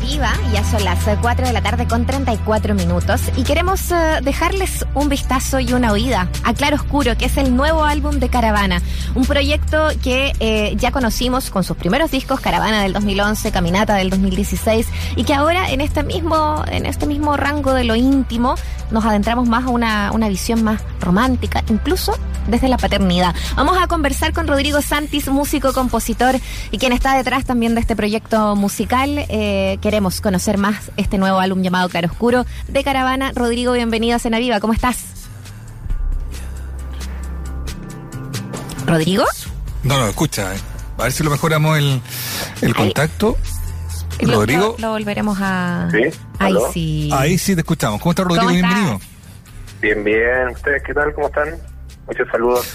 Viva, ya son las 4 de la tarde con 34 minutos y queremos eh, dejarles un vistazo y una oída a Claro Oscuro, que es el nuevo álbum de Caravana, un proyecto que eh, ya conocimos con sus primeros discos, Caravana del 2011, Caminata del 2016 y que ahora en este mismo, en este mismo rango de lo íntimo nos adentramos más a una, una visión más romántica, incluso desde la paternidad. Vamos a conversar con Rodrigo Santis, músico, compositor y quien está detrás también de este proyecto musical. Eh, queremos conocer más este nuevo álbum llamado Claroscuro de Caravana. Rodrigo, bienvenido a Cena Viva, ¿cómo estás? ¿Rodrigo? No, no, escucha, eh. a ver si lo mejoramos el, el contacto. Lo- Rodrigo. Lo, lo volveremos a. ¿Sí? Ahí sí. Ahí sí te escuchamos. ¿Cómo estás, Rodrigo? ¿Cómo estás? Bienvenido. Bien, bien. ¿Ustedes qué tal? ¿Cómo están? Muchos saludos.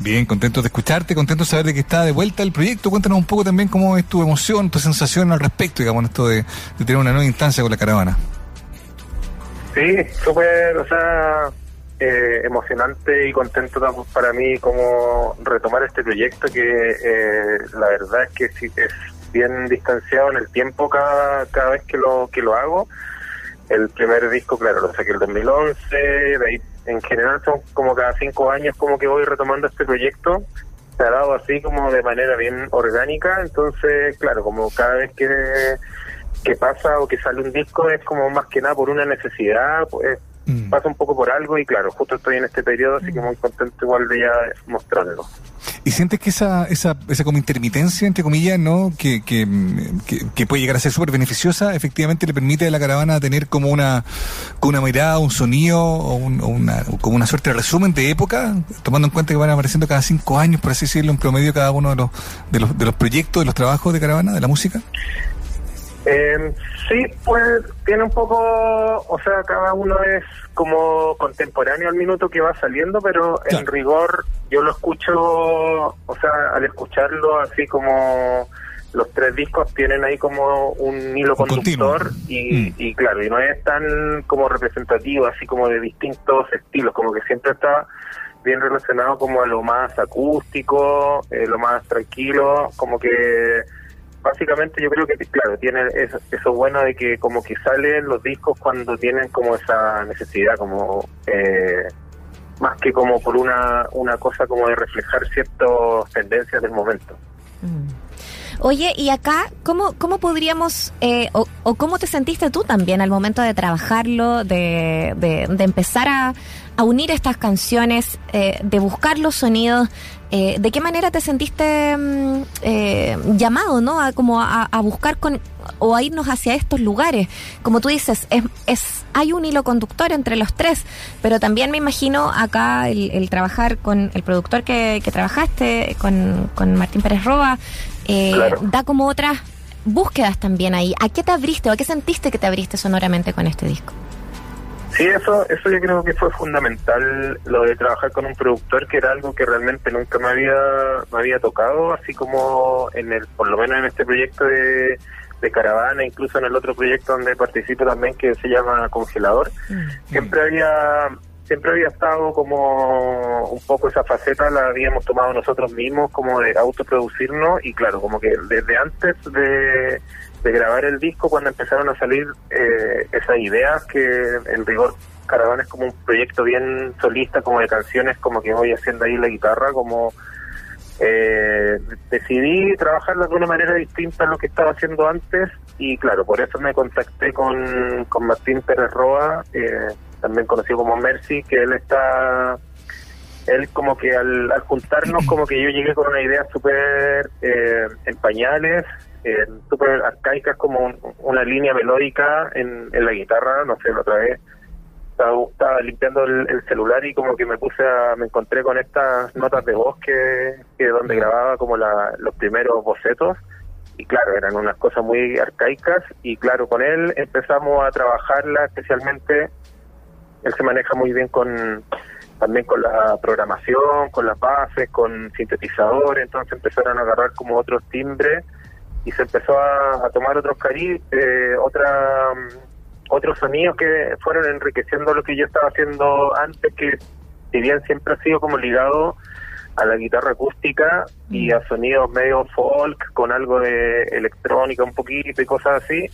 Bien, contento de escucharte, contento de saber de que está de vuelta el proyecto. Cuéntanos un poco también cómo es tu emoción, tu sensación al respecto, digamos, esto de, tener una nueva instancia con la caravana. Sí, súper, o sea, eh, emocionante y contento para mí como retomar este proyecto que eh, la verdad es que sí es bien distanciado en el tiempo cada, cada vez que lo, que lo hago. El primer disco, claro, lo saqué el 2011, de ahí en general son como cada cinco años como que voy retomando este proyecto. Se ha dado así como de manera bien orgánica, entonces, claro, como cada vez que que pasa o que sale un disco es como más que nada por una necesidad, pues Mm. pasa un poco por algo y claro, justo estoy en este periodo, así que muy contento igual de ya mostrarlo. ¿Y sientes que esa, esa, esa como intermitencia, entre comillas, ¿no? Que, que, mm, que, que puede llegar a ser súper beneficiosa, efectivamente le permite a la caravana tener como una, como una mirada, un sonido o, un- o una, como una suerte de resumen de época, tomando en cuenta que van apareciendo cada cinco años, por así decirlo, en promedio cada uno de los, de los, de los proyectos, de los trabajos de caravana, de la música? Eh, sí, pues tiene un poco, o sea, cada uno es como contemporáneo al minuto que va saliendo, pero en rigor yo lo escucho, o sea, al escucharlo así como los tres discos tienen ahí como un hilo conductor y, Mm. y claro, y no es tan como representativo, así como de distintos estilos, como que siempre está bien relacionado como a lo más acústico, eh, lo más tranquilo, como que básicamente yo creo que claro tiene eso, eso bueno de que como que salen los discos cuando tienen como esa necesidad como eh, más que como por una una cosa como de reflejar ciertas tendencias del momento Mm. Oye, y acá, ¿cómo, cómo podríamos, eh, o, cómo te sentiste tú también al momento de trabajarlo, de, de, de empezar a, a unir estas canciones, eh, de buscar los sonidos? Eh, ¿De qué manera te sentiste mm, eh, llamado, no? A, como a, a buscar con, o a irnos hacia estos lugares. Como tú dices, es, es, hay un hilo conductor entre los tres, pero también me imagino acá el, el trabajar con el productor que, que trabajaste, con, con Martín Pérez Roa, eh, Claro. da como otras búsquedas también ahí. ¿A qué te abriste o a qué sentiste que te abriste sonoramente con este disco? Sí, eso, eso yo creo que fue fundamental, lo de trabajar con un productor, que era algo que realmente nunca me había, me había tocado, así como en el, por lo menos en este proyecto de, de Caravana, incluso en el otro proyecto donde participo también, que se llama Congelador, siempre había siempre había estado como un poco esa faceta la habíamos tomado nosotros mismos como de autoproducirnos y claro como que desde antes de, grabar el disco cuando empezaron a salir eh, esas ideas que en rigor Caravana es como un proyecto bien solista como de canciones como que voy haciendo ahí la guitarra como eh, decidí trabajarlo de una manera distinta a lo que estaba haciendo antes y claro, por eso me contacté con, con Martín Pérez Roa, eh, también conocido como Mercy, que él está, él como que al, al juntarnos como que yo llegué con una idea súper eh, en pañales, eh, súper arcaicas como un- una línea melódica en, en la guitarra, no sé, la otra vez estaba, estaba limpiando el, el celular y como que me puse a, me encontré con estas notas de voz que, que donde grababa como la, los primeros bocetos. Y claro, eran unas cosas muy arcaicas y claro, con él empezamos a trabajarla especialmente, él se maneja muy bien con también con la programación, con las bases, con sintetizadores, entonces empezaron a agarrar como otros timbres y se empezó a, a tomar otros cari eh, otra mm, otros sonidos que fueron enriqueciendo lo que yo estaba haciendo antes, que si bien siempre ha sido como ligado a la guitarra acústica y a sonidos medio folk con algo de electrónica un poquito y cosas así.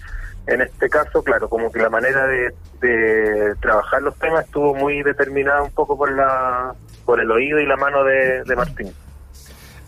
En este caso, claro, como que la manera de, de trabajar los temas estuvo muy determinada un poco por la por el oído y la mano de, de Martín.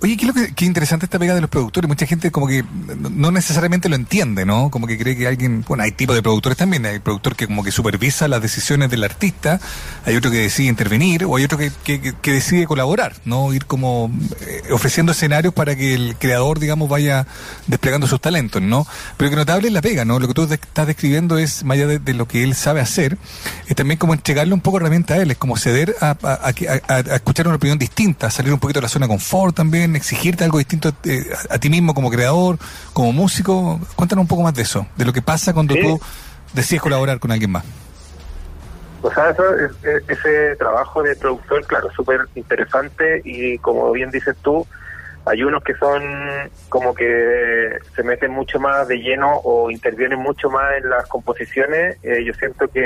Oye, qué, que, interesante esta pega de los productores. Mucha gente como que no necesariamente lo entiende, ¿no? Como que cree que alguien... Bueno, hay tipos de productores también. Hay productor que como que supervisa las decisiones del artista, hay otro que decide intervenir, o hay otro que decide colaborar, ¿no? Ir como eh, ofreciendo escenarios para que el creador, digamos, vaya desplegando sus talentos, ¿no? Pero que notable es la pega, ¿no? Lo que tú estás describiendo es, más allá de, lo que él sabe hacer, es también como entregarle un poco de herramienta a él, es como ceder a, a, a, a escuchar una opinión distinta, salir un poquito de la zona de confort también exigirte algo distinto eh, a, ti mismo como creador, como músico. Cuéntanos un poco más de eso, de lo que pasa cuando tú decides colaborar con alguien más. O sea, eso, ese trabajo de productor, claro, súper interesante y como bien dices tú, hay unos que son como que se meten mucho más de lleno o intervienen mucho más en las composiciones. Eh, yo siento que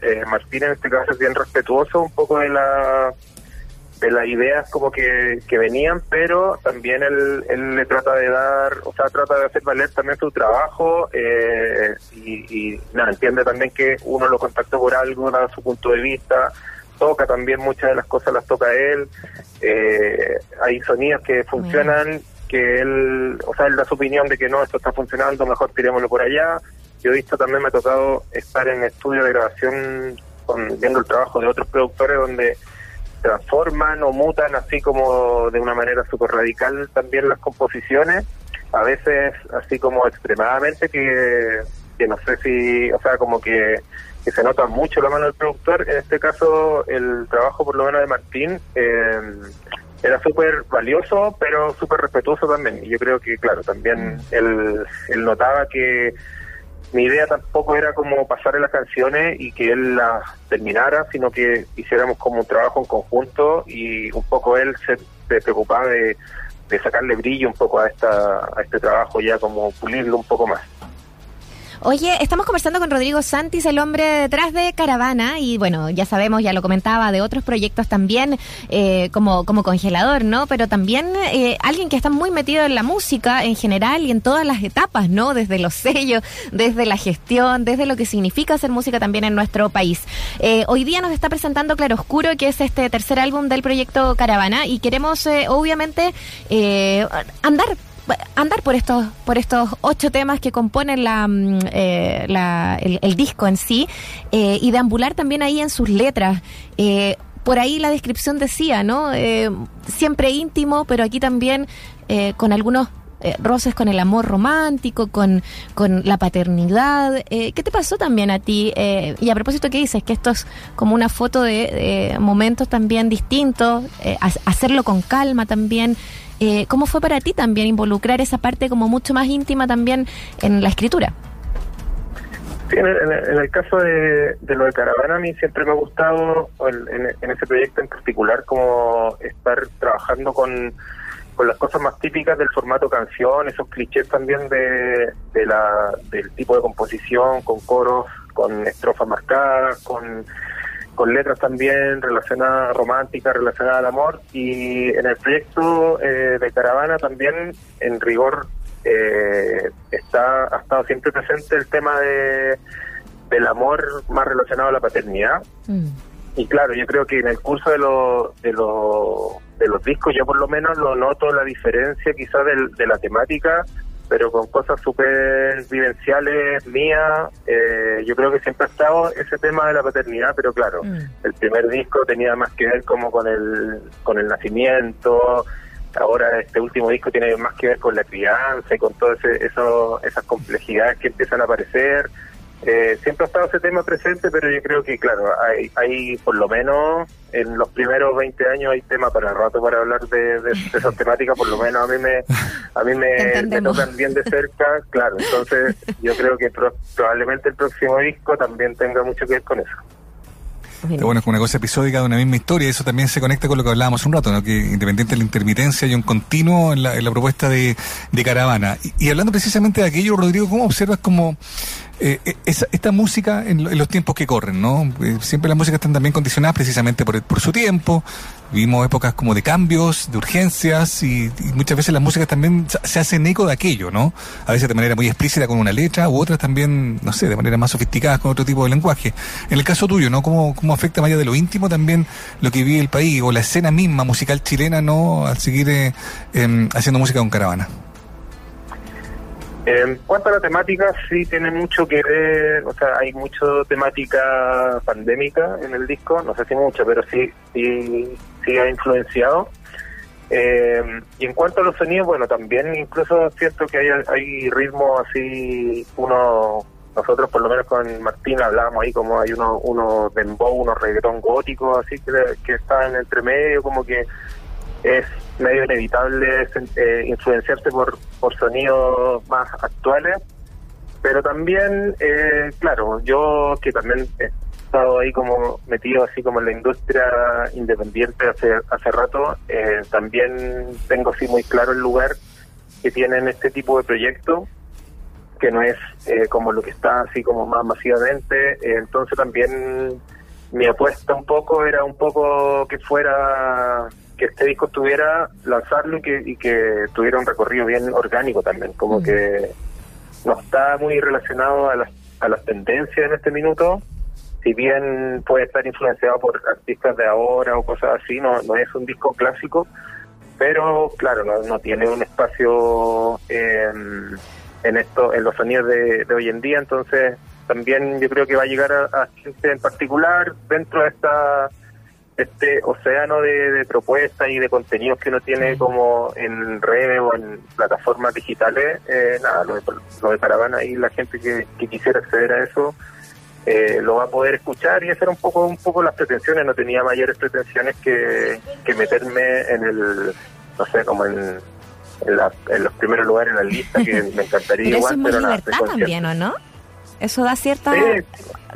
eh, Martín en este caso es bien respetuoso un poco de la de las ideas como que, que venían, pero también él, él le trata de dar, o sea, trata de hacer valer también su trabajo eh, y, nada, entiende también que uno lo contactó por algo, da su punto de vista, toca también muchas de las cosas las toca él, eh, hay sonidos que funcionan, que él, o sea, él da su opinión de que no, esto está funcionando, mejor tirémoslo por allá. Yo he visto también, me ha tocado estar en estudio de grabación con, viendo el trabajo de otros productores donde transforman o mutan así como de una manera súper radical también las composiciones, a veces así como extremadamente que, que no sé si, o sea, como que, se nota mucho la mano del productor. En este caso, el trabajo por lo menos de Martín eh, era súper valioso, pero súper respetuoso también. Y yo creo que, claro, también él, él notaba que mi idea tampoco era como pasarle las canciones y que él las terminara, sino que hiciéramos como un trabajo en conjunto y un poco él se, preocupaba de, de, sacarle brillo un poco a, esta, a este trabajo, ya como pulirlo un poco más. Oye, estamos conversando con Rodrigo Santis, el hombre detrás de Caravana, y bueno, ya sabemos, ya lo comentaba, de otros proyectos también, eh, como, como congelador, ¿no? Pero también eh, alguien que está muy metido en la música en general y en todas las etapas, ¿no? Desde los sellos, desde la gestión, desde lo que significa hacer música también en nuestro país. Eh, hoy día nos está presentando Claroscuro, que es este tercer álbum del proyecto Caravana, y queremos, obviamente, andar andar por estos por estos ocho temas que componen la, mm, eh, el, disco en sí eh, y deambular también ahí en sus letras. Eh, por ahí la descripción decía, ¿no? siempre íntimo, pero aquí también con algunos roces con el amor romántico, con, con la paternidad. ¿Qué te pasó también a ti? y a propósito, ¿qué dices? Que esto es como una foto de, momentos también distintos, hacerlo con calma también. Eh, ¿Cómo fue para ti también involucrar esa parte como mucho más íntima también en la escritura? Sí, en, el, caso de, lo de Caravana, a mí siempre me ha gustado, en, ese proyecto en particular, como estar trabajando con, las cosas más típicas del formato canción, esos clichés también de, de la, del tipo de composición, con coros, con estrofas marcadas, con con letras también relacionadas románticas, relacionadas al amor. Y en el proyecto eh, de Caravana también, en rigor, eh, está ha estado siempre presente el tema de del amor más relacionado a la paternidad. Mm. Y claro, yo creo que en el curso de, los de, de los discos, yo por lo menos lo noto la diferencia quizás de la temática pero con cosas súper vivenciales mías. Eh, yo creo que siempre ha estado ese tema de la paternidad, pero claro, mm. el primer disco tenía más que ver como con el, con el nacimiento. Ahora este último disco tiene más que ver con la crianza y con todas eso, esas complejidades que empiezan a aparecer. Eh, siempre ha estado ese tema presente, pero yo creo que, claro, hay, hay por lo menos en los primeros 20 años hay tema para el rato para hablar de, de, esas temáticas, por lo menos a mí me a mí me, tocan bien de cerca, claro, entonces yo creo que probablemente el próximo disco también tenga mucho que ver con eso. Bueno, es una cosa episódica de una misma historia, eso también se conecta con lo que hablábamos un rato, ¿no? que independiente de la intermitencia hay un continuo en la, propuesta de, Caravana. Y, y, hablando precisamente de aquello, Rodrigo, ¿cómo observas como eh, eh, esta música en, los tiempos que corren, ¿no? Eh, siempre las músicas están también condicionadas precisamente por, por su tiempo. Vivimos épocas como de cambios, de urgencias y, muchas veces las músicas también se hacen eco de aquello, ¿no? A veces de manera muy explícita con una letra u otras también, no sé, de manera más sofisticada con otro tipo de lenguaje. En el caso tuyo, ¿no? ¿Cómo, cómo afecta más allá de lo íntimo también lo que vive el país o la escena misma musical chilena, ¿no? Al seguir em, haciendo música con caravana. En cuanto a la temática, sí tiene mucho que ver, o sea, hay mucho temática pandémica en el disco, no sé si mucho, pero sí, sí, sí ha influenciado. Eh, y en cuanto a los sonidos, bueno, también incluso es cierto que hay, hay ritmos así, uno, nosotros por lo menos con Martín hablábamos ahí como hay unos uno dembow, unos reggaetón góticos, así que, que están entre medio, como que es medio inevitable eh, influenciarse por, por sonidos más actuales, pero también, eh, claro, yo que también he estado ahí como metido así como en la industria independiente hace, hace rato, eh, también tengo así muy claro el lugar que tienen este tipo de proyectos que no es como lo que está así como más masivamente, entonces también mi apuesta un poco era un poco que fuera que este disco tuviera, lanzarlo y que, y que tuviera un recorrido bien orgánico también, como mm. que no está muy relacionado a las, a las tendencias en este minuto, si bien puede estar influenciado por artistas de ahora o cosas así, no, no es un disco clásico, pero claro, no, no tiene un espacio en, en esto, en los sonidos de, hoy en día, entonces también yo creo que va a llegar a, a gente en particular dentro de esta este océano de, propuestas y de contenidos que uno tiene como en redes o en plataformas digitales, eh, nada, lo de, lo de Caravana y la gente que, quisiera acceder a eso eh, lo va a poder escuchar y hacer un poco un poco las pretensiones. No tenía mayores pretensiones que, meterme en el, no sé, como en, en, los primeros lugares en la lista, que me encantaría igual, pero libertad también, ¿o no? Eso da cierta,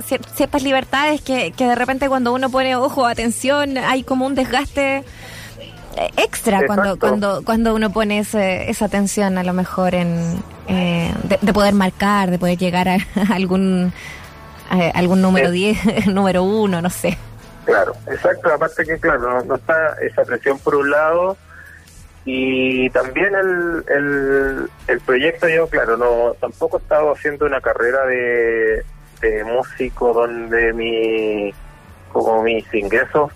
ciertas libertades que, que de repente cuando uno pone ojo, atención, hay como un desgaste eh, extra cuando cuando cuando uno pone esa atención a lo mejor en eh, de, poder marcar, de poder llegar a, algún algún número 10, número 1, no sé. Claro, exacto, aparte que claro, no está esa presión por un lado y también el, el, proyecto, yo, claro, no tampoco he estado haciendo una carrera de, músico donde mi como mis ingresos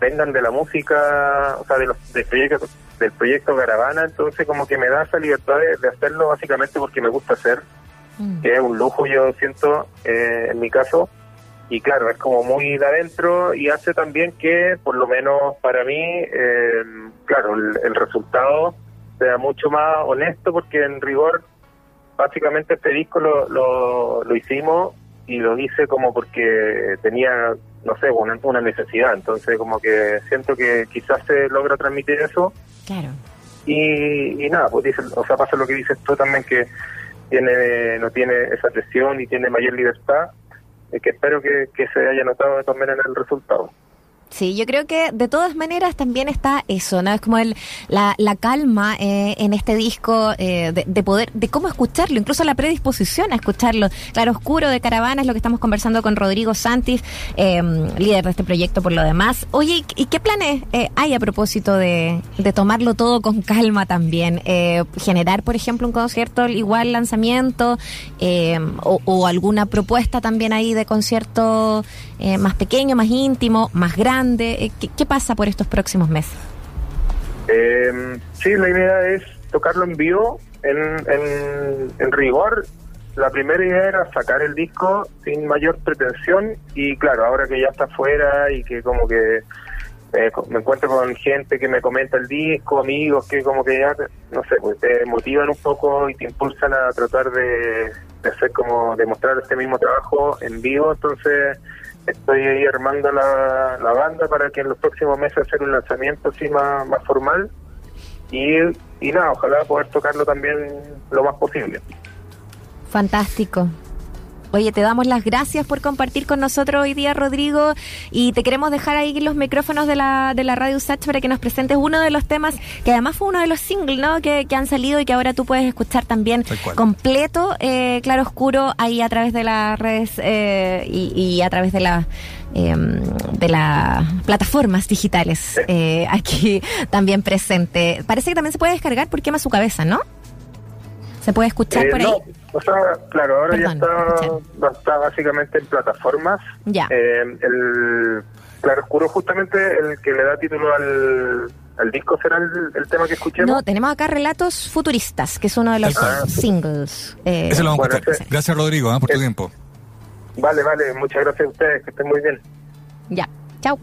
vengan de la música, o sea, de los, del proyecto del proyecto Caravana, entonces como que me da esa libertad de, hacerlo básicamente porque me gusta hacer, mm. que es un lujo yo siento eh, en mi caso, y claro, es como muy de adentro y hace también que, por lo menos para mí, eh, claro, el, resultado sea mucho más honesto porque en rigor, básicamente este disco lo, lo, hicimos y lo hice como porque tenía, no sé, una, una necesidad, entonces como que siento que quizás se logra transmitir eso. Claro. Y, y nada, pues dice, o sea, pasa lo que dices tú también que tiene no tiene esa presión y tiene mayor libertad que espero que, que se haya notado también en el resultado. Sí, yo creo que de todas maneras también está eso, ¿no? Es como el, la, la calma eh, en este disco eh, de, poder, de cómo escucharlo, incluso la predisposición a escucharlo. Claro Oscuro de Caravana es lo que estamos conversando con Rodrigo Santis, em, líder de este proyecto por lo demás. Oye, ¿y qué planes eh, hay a propósito de, tomarlo todo con calma también? generar, por ejemplo, un concierto igual lanzamiento em, o, o, alguna propuesta también ahí de concierto más pequeño, más íntimo, más grande eh, ¿Qué, pasa por estos próximos meses? Eh, sí, la idea es tocarlo en vivo, en, rigor. La primera idea era sacar el disco sin mayor pretensión y claro, ahora que ya está fuera y que como que eh, me encuentro con gente que me comenta el disco, amigos que como que ya, no sé, pues te motivan un poco y te impulsan a tratar de, de hacer como, demostrar este mismo trabajo en vivo, entonces estoy ahí armando la, banda para que en los próximos meses hacer un lanzamiento así más, más formal y, y nada, ojalá poder tocarlo también lo más posible. Fantástico. Oye, te damos las gracias por compartir con nosotros hoy día, Rodrigo, y te queremos dejar ahí los micrófonos de la, de la Radio Usach para que nos presentes uno de los temas que además fue uno de los singles ¿no? que, han salido y que ahora tú puedes escuchar también completo, eh, claro oscuro, ahí a través de las redes eh, y, a través de la em, de las plataformas digitales eh, aquí también presente. Parece que también se puede descargar por quema su cabeza, ¿no? ¿Se puede escuchar por ahí? O sea, claro, ahora ya está, está básicamente en plataformas. Ya. Eh, el Claro Oscuro, justamente el que le da título al, disco, será el, tema que escuchemos. No, tenemos acá Relatos Futuristas, que es uno de los singles. Eh, Ese lo vamos a escuchar. Gracias, Rodrigo, ¿eh? por tu tiempo. Vale, vale, muchas gracias a ustedes, que estén muy bien. Ya, chao.